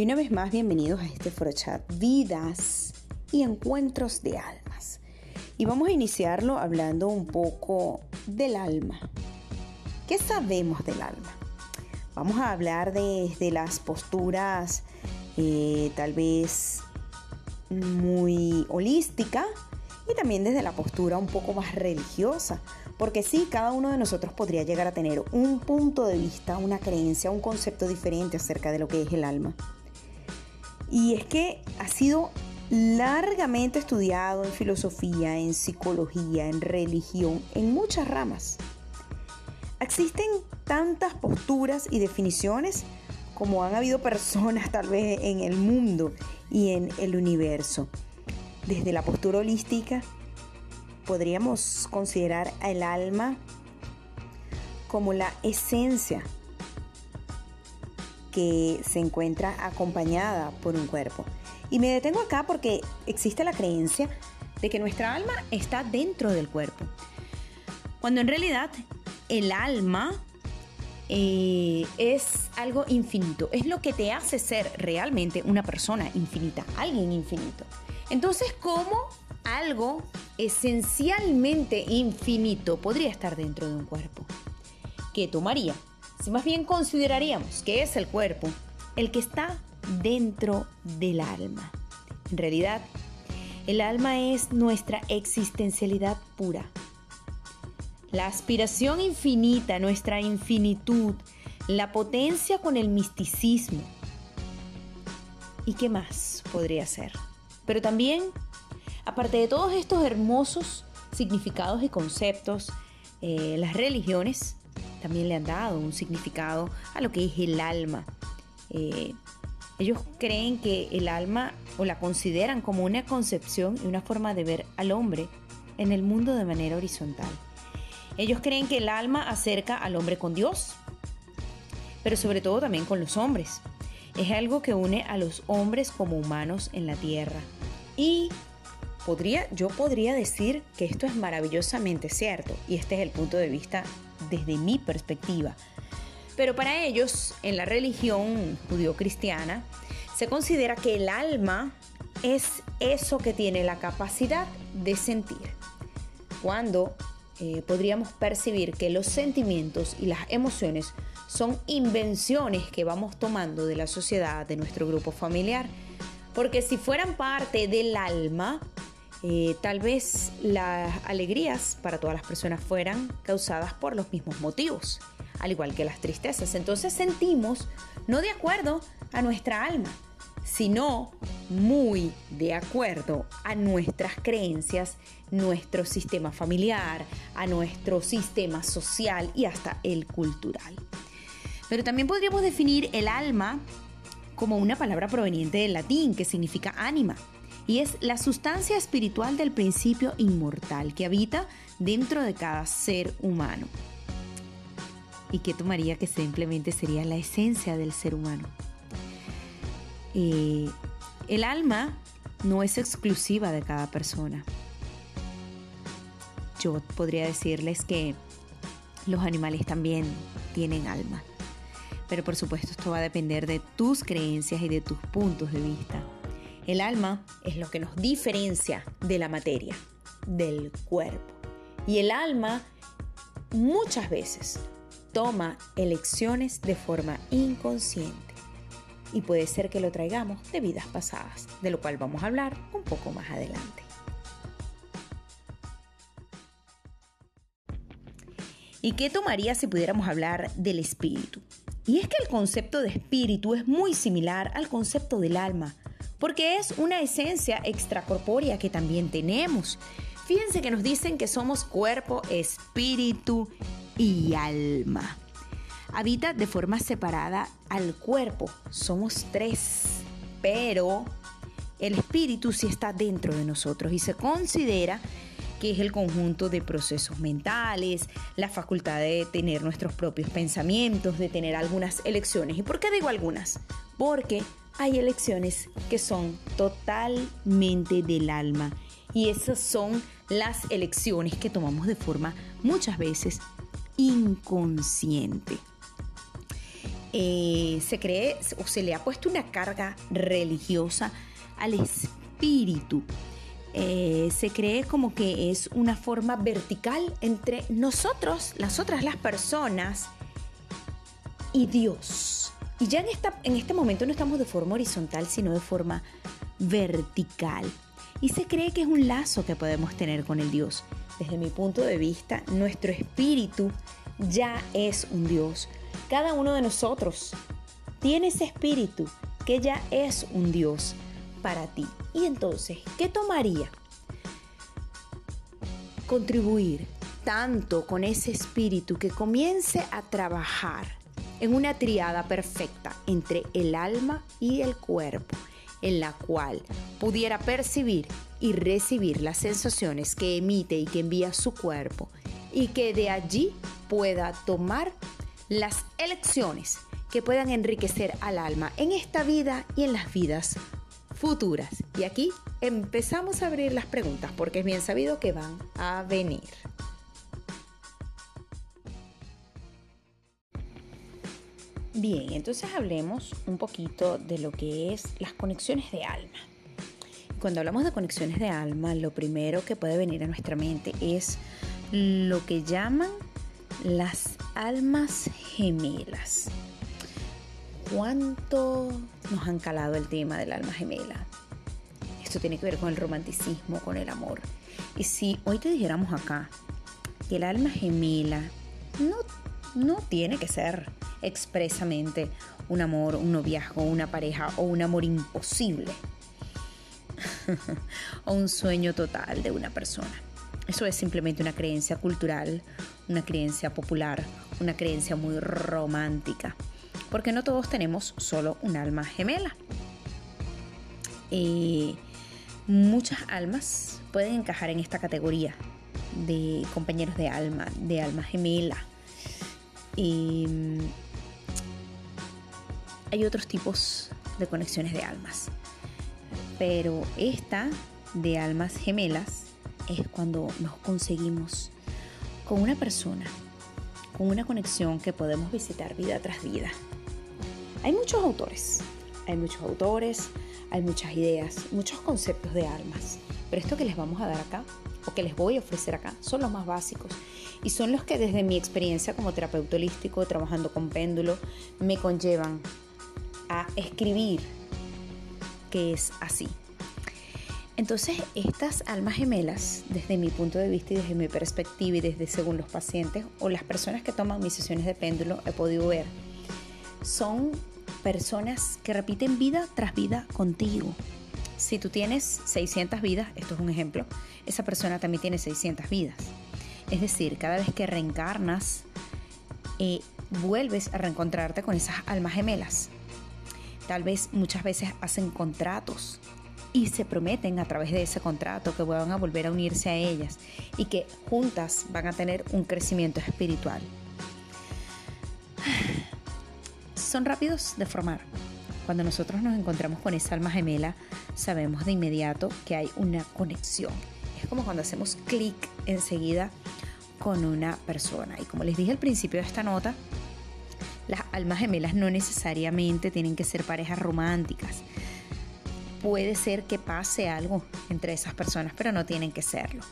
Y una vez más, bienvenidos a este Forochat Vidas y Encuentros de Almas. Y vamos a iniciarlo hablando un poco del alma. ¿Qué sabemos del alma? Vamos a hablar desde las posturas eh, tal vez muy holística y también desde la postura un poco más religiosa, porque sí, cada uno de nosotros podría llegar a tener un punto de vista, una creencia, un concepto diferente acerca de lo que es el alma. Y es que ha sido largamente estudiado en filosofía, en psicología, en religión, en muchas ramas. Existen tantas posturas y definiciones como han habido personas tal vez en el mundo y en el universo. Desde la postura holística, podríamos considerar al alma como la esencia que se encuentra acompañada por un cuerpo. Y me detengo acá porque existe la creencia de que nuestra alma está dentro del cuerpo. Cuando en realidad el alma eh, es algo infinito, es lo que te hace ser realmente una persona infinita, alguien infinito. Entonces, ¿cómo algo esencialmente infinito podría estar dentro de un cuerpo? ¿Qué tomaría? Si más bien consideraríamos que es el cuerpo el que está dentro del alma. En realidad, el alma es nuestra existencialidad pura. La aspiración infinita, nuestra infinitud, la potencia con el misticismo. ¿Y qué más podría ser? Pero también, aparte de todos estos hermosos significados y conceptos, eh, las religiones también le han dado un significado a lo que es el alma. Eh, ellos creen que el alma o la consideran como una concepción y una forma de ver al hombre en el mundo de manera horizontal. Ellos creen que el alma acerca al hombre con Dios, pero sobre todo también con los hombres. Es algo que une a los hombres como humanos en la tierra. Y podría, yo podría decir que esto es maravillosamente cierto, y este es el punto de vista desde mi perspectiva. Pero para ellos, en la religión judío-cristiana, se considera que el alma es eso que tiene la capacidad de sentir. Cuando eh, podríamos percibir que los sentimientos y las emociones son invenciones que vamos tomando de la sociedad, de nuestro grupo familiar, porque si fueran parte del alma, eh, tal vez las alegrías para todas las personas fueran causadas por los mismos motivos, al igual que las tristezas. Entonces sentimos no de acuerdo a nuestra alma, sino muy de acuerdo a nuestras creencias, nuestro sistema familiar, a nuestro sistema social y hasta el cultural. Pero también podríamos definir el alma como una palabra proveniente del latín que significa ánima y es la sustancia espiritual del principio inmortal que habita dentro de cada ser humano. ¿Y que tomaría que simplemente sería la esencia del ser humano? Eh, el alma no es exclusiva de cada persona. Yo podría decirles que los animales también tienen alma. Pero por supuesto esto va a depender de tus creencias y de tus puntos de vista. El alma es lo que nos diferencia de la materia, del cuerpo. Y el alma muchas veces toma elecciones de forma inconsciente. Y puede ser que lo traigamos de vidas pasadas, de lo cual vamos a hablar un poco más adelante. ¿Y qué tomaría si pudiéramos hablar del espíritu? Y es que el concepto de espíritu es muy similar al concepto del alma, porque es una esencia extracorpórea que también tenemos. Fíjense que nos dicen que somos cuerpo, espíritu y alma. Habita de forma separada al cuerpo, somos tres, pero el espíritu sí está dentro de nosotros y se considera que es el conjunto de procesos mentales, la facultad de tener nuestros propios pensamientos, de tener algunas elecciones. ¿Y por qué digo algunas? Porque hay elecciones que son totalmente del alma y esas son las elecciones que tomamos de forma muchas veces inconsciente. eh, se cree o se le ha puesto una carga religiosa al espíritu. Eh, se cree como que es una forma vertical entre nosotros, las otras, las personas, y Dios. Y ya en, esta, en este momento no estamos de forma horizontal, sino de forma vertical. Y se cree que es un lazo que podemos tener con el Dios. Desde mi punto de vista, nuestro espíritu ya es un Dios. Cada uno de nosotros tiene ese espíritu que ya es un Dios para ti. Y entonces, ¿qué tomaría? Contribuir tanto con ese espíritu que comience a trabajar en una triada perfecta entre el alma y el cuerpo, en la cual pudiera percibir y recibir las sensaciones que emite y que envía su cuerpo y que de allí pueda tomar las elecciones que puedan enriquecer al alma en esta vida y en las vidas futuras. Y aquí empezamos a abrir las preguntas porque es bien sabido que van a venir. Bien, entonces hablemos un poquito de lo que es las conexiones de alma. Cuando hablamos de conexiones de alma, lo primero que puede venir a nuestra mente es lo que llaman las almas gemelas. ¿Cuánto nos han calado el tema del alma gemela? Esto tiene que ver con el romanticismo, con el amor. Y si hoy te dijéramos acá que el alma gemela no, no tiene que ser expresamente un amor, un noviazgo, una pareja o un amor imposible. o un sueño total de una persona. Eso es simplemente una creencia cultural, una creencia popular, una creencia muy romántica. Porque no todos tenemos solo un alma gemela. Y muchas almas pueden encajar en esta categoría de compañeros de alma, de alma gemela. Hay otros tipos de conexiones de almas. Pero esta de almas gemelas es cuando nos conseguimos con una persona, con una conexión que podemos visitar vida tras vida. Hay muchos autores, hay muchos autores, hay muchas ideas, muchos conceptos de almas. Pero esto que les vamos a dar acá, o que les voy a ofrecer acá, son los más básicos. Y son los que desde mi experiencia como terapeuta holístico, trabajando con péndulo, me conllevan a escribir que es así. Entonces, estas almas gemelas, desde mi punto de vista y desde mi perspectiva y desde según los pacientes o las personas que toman mis sesiones de péndulo, he podido ver, son personas que repiten vida tras vida contigo. Si tú tienes 600 vidas, esto es un ejemplo, esa persona también tiene 600 vidas. Es decir, cada vez que reencarnas, eh, vuelves a reencontrarte con esas almas gemelas. Tal vez muchas veces hacen contratos y se prometen a través de ese contrato que van a volver a unirse a ellas y que juntas van a tener un crecimiento espiritual. Son rápidos de formar. Cuando nosotros nos encontramos con esa alma gemela, sabemos de inmediato que hay una conexión. Es como cuando hacemos clic enseguida con una persona. Y como les dije al principio de esta nota, las almas gemelas no necesariamente tienen que ser parejas románticas. Puede ser que pase algo entre esas personas, pero no tienen que serlo.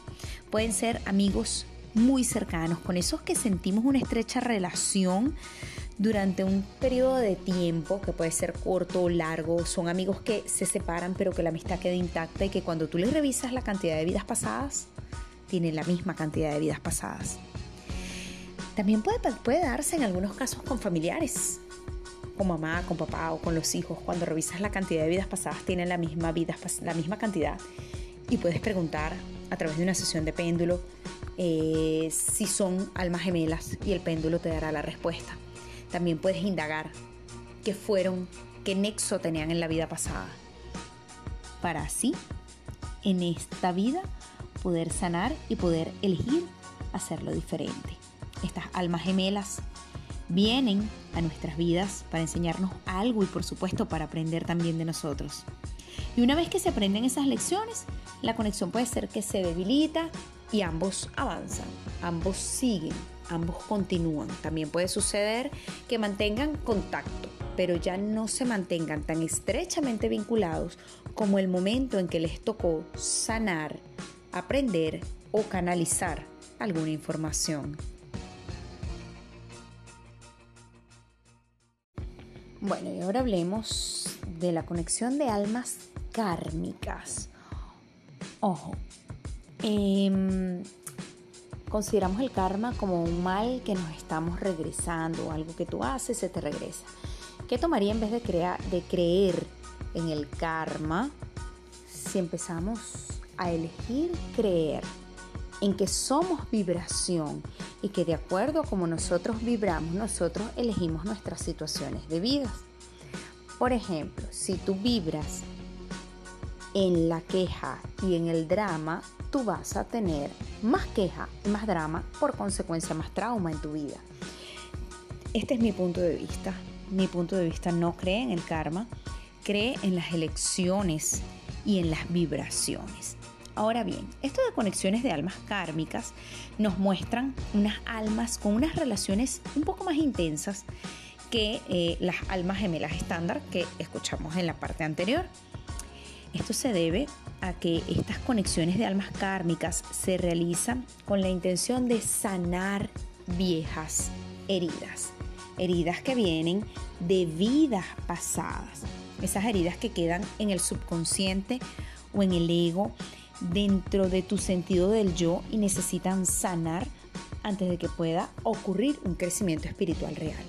Pueden ser amigos muy cercanos, con esos que sentimos una estrecha relación durante un periodo de tiempo que puede ser corto o largo. Son amigos que se separan pero que la amistad queda intacta y que cuando tú les revisas la cantidad de vidas pasadas, tienen la misma cantidad de vidas pasadas. También puede, darse en algunos casos con familiares, con mamá, con papá o con los hijos. Cuando revisas la cantidad de vidas pasadas, tienen la misma, vida, la misma cantidad. Y puedes preguntar a través de una sesión de péndulo eh, si son almas gemelas y el péndulo te dará la respuesta. También puedes indagar qué fueron, qué nexo tenían en la vida pasada. Para así, en esta vida, poder sanar y poder elegir hacerlo diferente estas almas gemelas vienen a nuestras vidas para enseñarnos algo y por supuesto para aprender también de nosotros. Y una vez que se aprenden esas lecciones, la conexión puede ser que se debilita y ambos avanzan, ambos siguen ambos continúan. También puede suceder que mantengan contacto, pero ya no se mantengan tan estrechamente vinculados como el momento en que les tocó sanar, aprender o canalizar alguna información. Bueno, y ahora hablemos de la conexión de almas kármicas. Ojo, em, consideramos el karma como un mal que nos estamos regresando, algo que tú haces se te regresa. ¿Qué tomaría en vez de, de creer en el karma si empezamos a elegir creer en que somos vibración y que de acuerdo a como nosotros vibramos, nosotros elegimos nuestras situaciones de vida? Por ejemplo, si tú vibras en la queja y en el drama, tú vas a tener más queja y más drama, por consecuencia más trauma en tu vida. Este es mi punto de vista. Mi punto de vista no cree en el karma, cree en las elecciones y en las vibraciones. Ahora bien, esto de conexiones de almas kármicas nos muestran unas almas con unas relaciones un poco más intensas que eh, las almas gemelas estándar que escuchamos en la parte anterior. Esto se debe a que estas conexiones de almas kármicas se realizan con la intención de sanar viejas heridas, heridas que vienen de vidas pasadas, esas heridas que quedan en el subconsciente o en el ego dentro de tu sentido del yo y necesitan sanar antes de que pueda ocurrir un crecimiento espiritual real.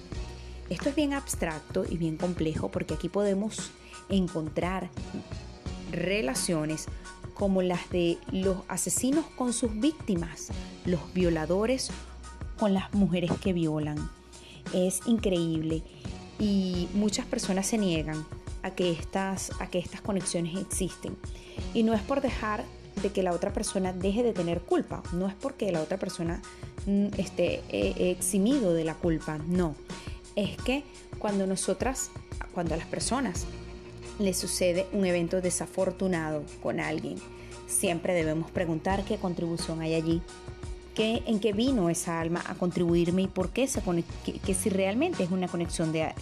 Esto es bien abstracto y bien complejo porque aquí podemos encontrar relaciones como las de los asesinos con sus víctimas, los violadores con las mujeres que violan. Es increíble y muchas personas se niegan a que estas, a que estas conexiones existen. Y no es por dejar de que la otra persona deje de tener culpa, no es porque la otra persona mm, esté eh, eximido de la culpa, no. Es que cuando nosotras, cuando a las personas le sucede un evento desafortunado con alguien, siempre debemos preguntar qué contribución hay allí, qué, en qué vino esa alma a contribuirme y por qué se que, si realmente es una conexión de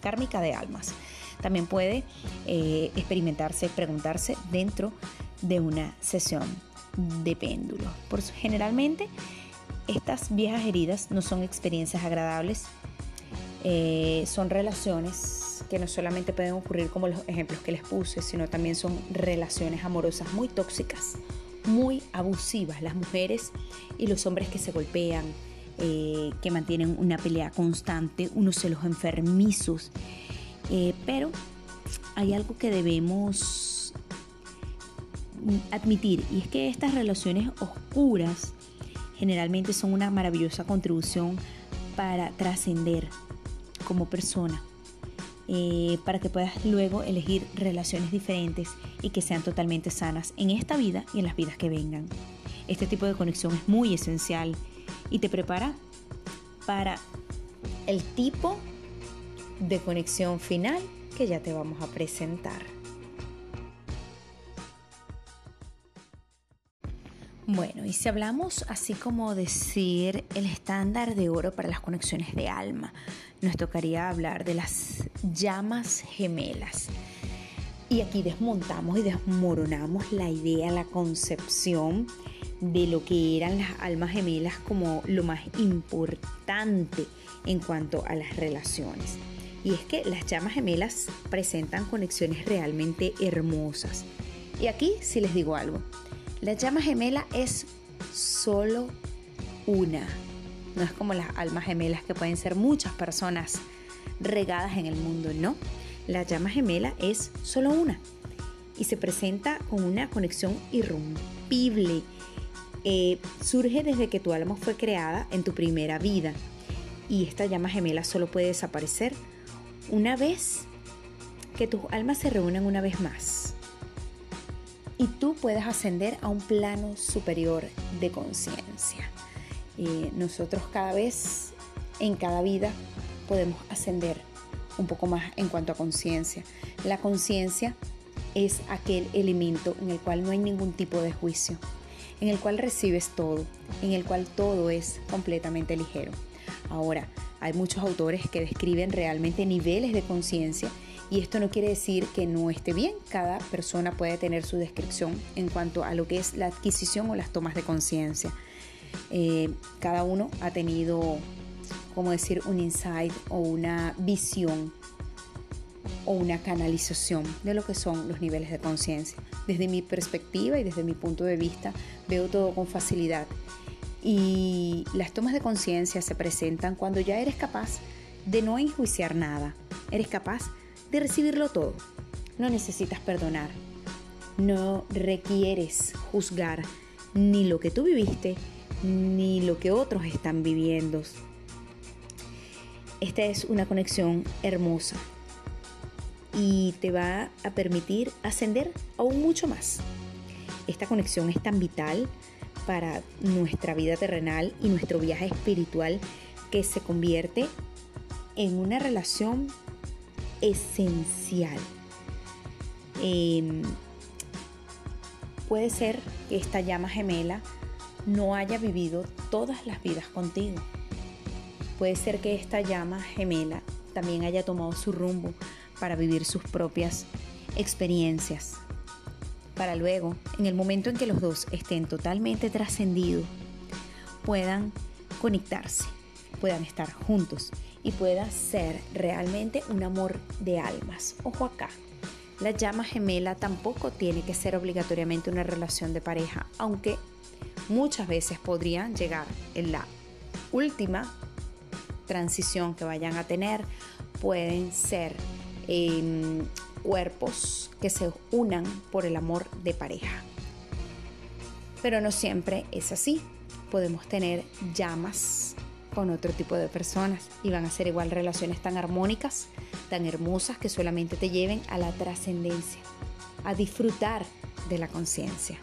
kármica de almas. También puede eh, experimentarse, preguntarse dentro de una sesión de péndulo. Por generalmente estas viejas heridas no son experiencias agradables, eh, son relaciones que no solamente pueden ocurrir como los ejemplos que les puse, sino también son relaciones amorosas muy tóxicas, muy abusivas, las mujeres y los hombres que se golpean, eh, que mantienen una pelea constante, unos celos enfermizos. Eh, pero hay algo que debemos admitir y es que estas relaciones oscuras generalmente son una maravillosa contribución para trascender como persona eh, para que puedas luego elegir relaciones diferentes y que sean totalmente sanas en esta vida y en las vidas que vengan. Este tipo de conexión es muy esencial y te prepara para el tipo de conexión final que ya te vamos a presentar. Bueno, y si hablamos así como decir el estándar de oro para las conexiones de alma, nos tocaría hablar de las llamas gemelas. Y aquí desmontamos y desmoronamos la idea, la concepción de lo que eran las almas gemelas como lo más importante en cuanto a las relaciones. Y es que las llamas gemelas presentan conexiones realmente hermosas. Y aquí sí les digo algo, la llama gemela es solo una. No es como las almas gemelas que pueden ser muchas personas regadas en el mundo, no. La llama gemela es solo una y se presenta con una conexión irrompible. Eh, surge desde que tu alma fue creada en tu primera vida y esta llama gemela solo puede desaparecer una vez que tus almas se reúnan una vez más y tú puedes ascender a un plano superior de conciencia. Y nosotros cada vez, en cada vida, podemos ascender un poco más en cuanto a conciencia. La conciencia es aquel elemento en el cual no hay ningún tipo de juicio. en el cual recibes todo, en el cual todo es completamente ligero. Ahora, hay muchos autores que describen realmente niveles de conciencia y esto no quiere decir que no esté bien, cada persona puede tener su descripción en cuanto a lo que es la adquisición o las tomas de conciencia. Eh, cada uno ha tenido, como decir, un insight o una visión o una canalización de lo que son los niveles de conciencia. Desde mi perspectiva y desde mi punto de vista veo todo con facilidad. Y las tomas de conciencia se presentan cuando ya eres capaz de no enjuiciar nada. Eres capaz de recibirlo todo. No necesitas perdonar. No requieres juzgar ni lo que tú viviste ni lo que otros están viviendo. Esta es una conexión hermosa y te va a permitir ascender aún mucho más. Esta conexión es tan vital para nuestra vida terrenal y nuestro viaje espiritual que se convierte en una relación esencial. Em, puede ser que esta llama gemela no haya vivido todas las vidas contigo. Puede ser que esta llama gemela también haya tomado su rumbo para vivir sus propias experiencias. Para luego, en el momento en que los dos estén totalmente trascendidos, puedan conectarse, puedan estar juntos y pueda ser realmente un amor de almas. Ojo acá, la llama gemela tampoco tiene que ser obligatoriamente una relación de pareja, aunque muchas veces podrían llegar en la última transición que vayan a tener, pueden ser em, cuerpos que se unan por el amor de pareja. Pero no siempre es así. Podemos tener llamas con otro tipo de personas y van a ser igual relaciones tan armónicas, tan hermosas que solamente te lleven a la trascendencia, a disfrutar de la conciencia.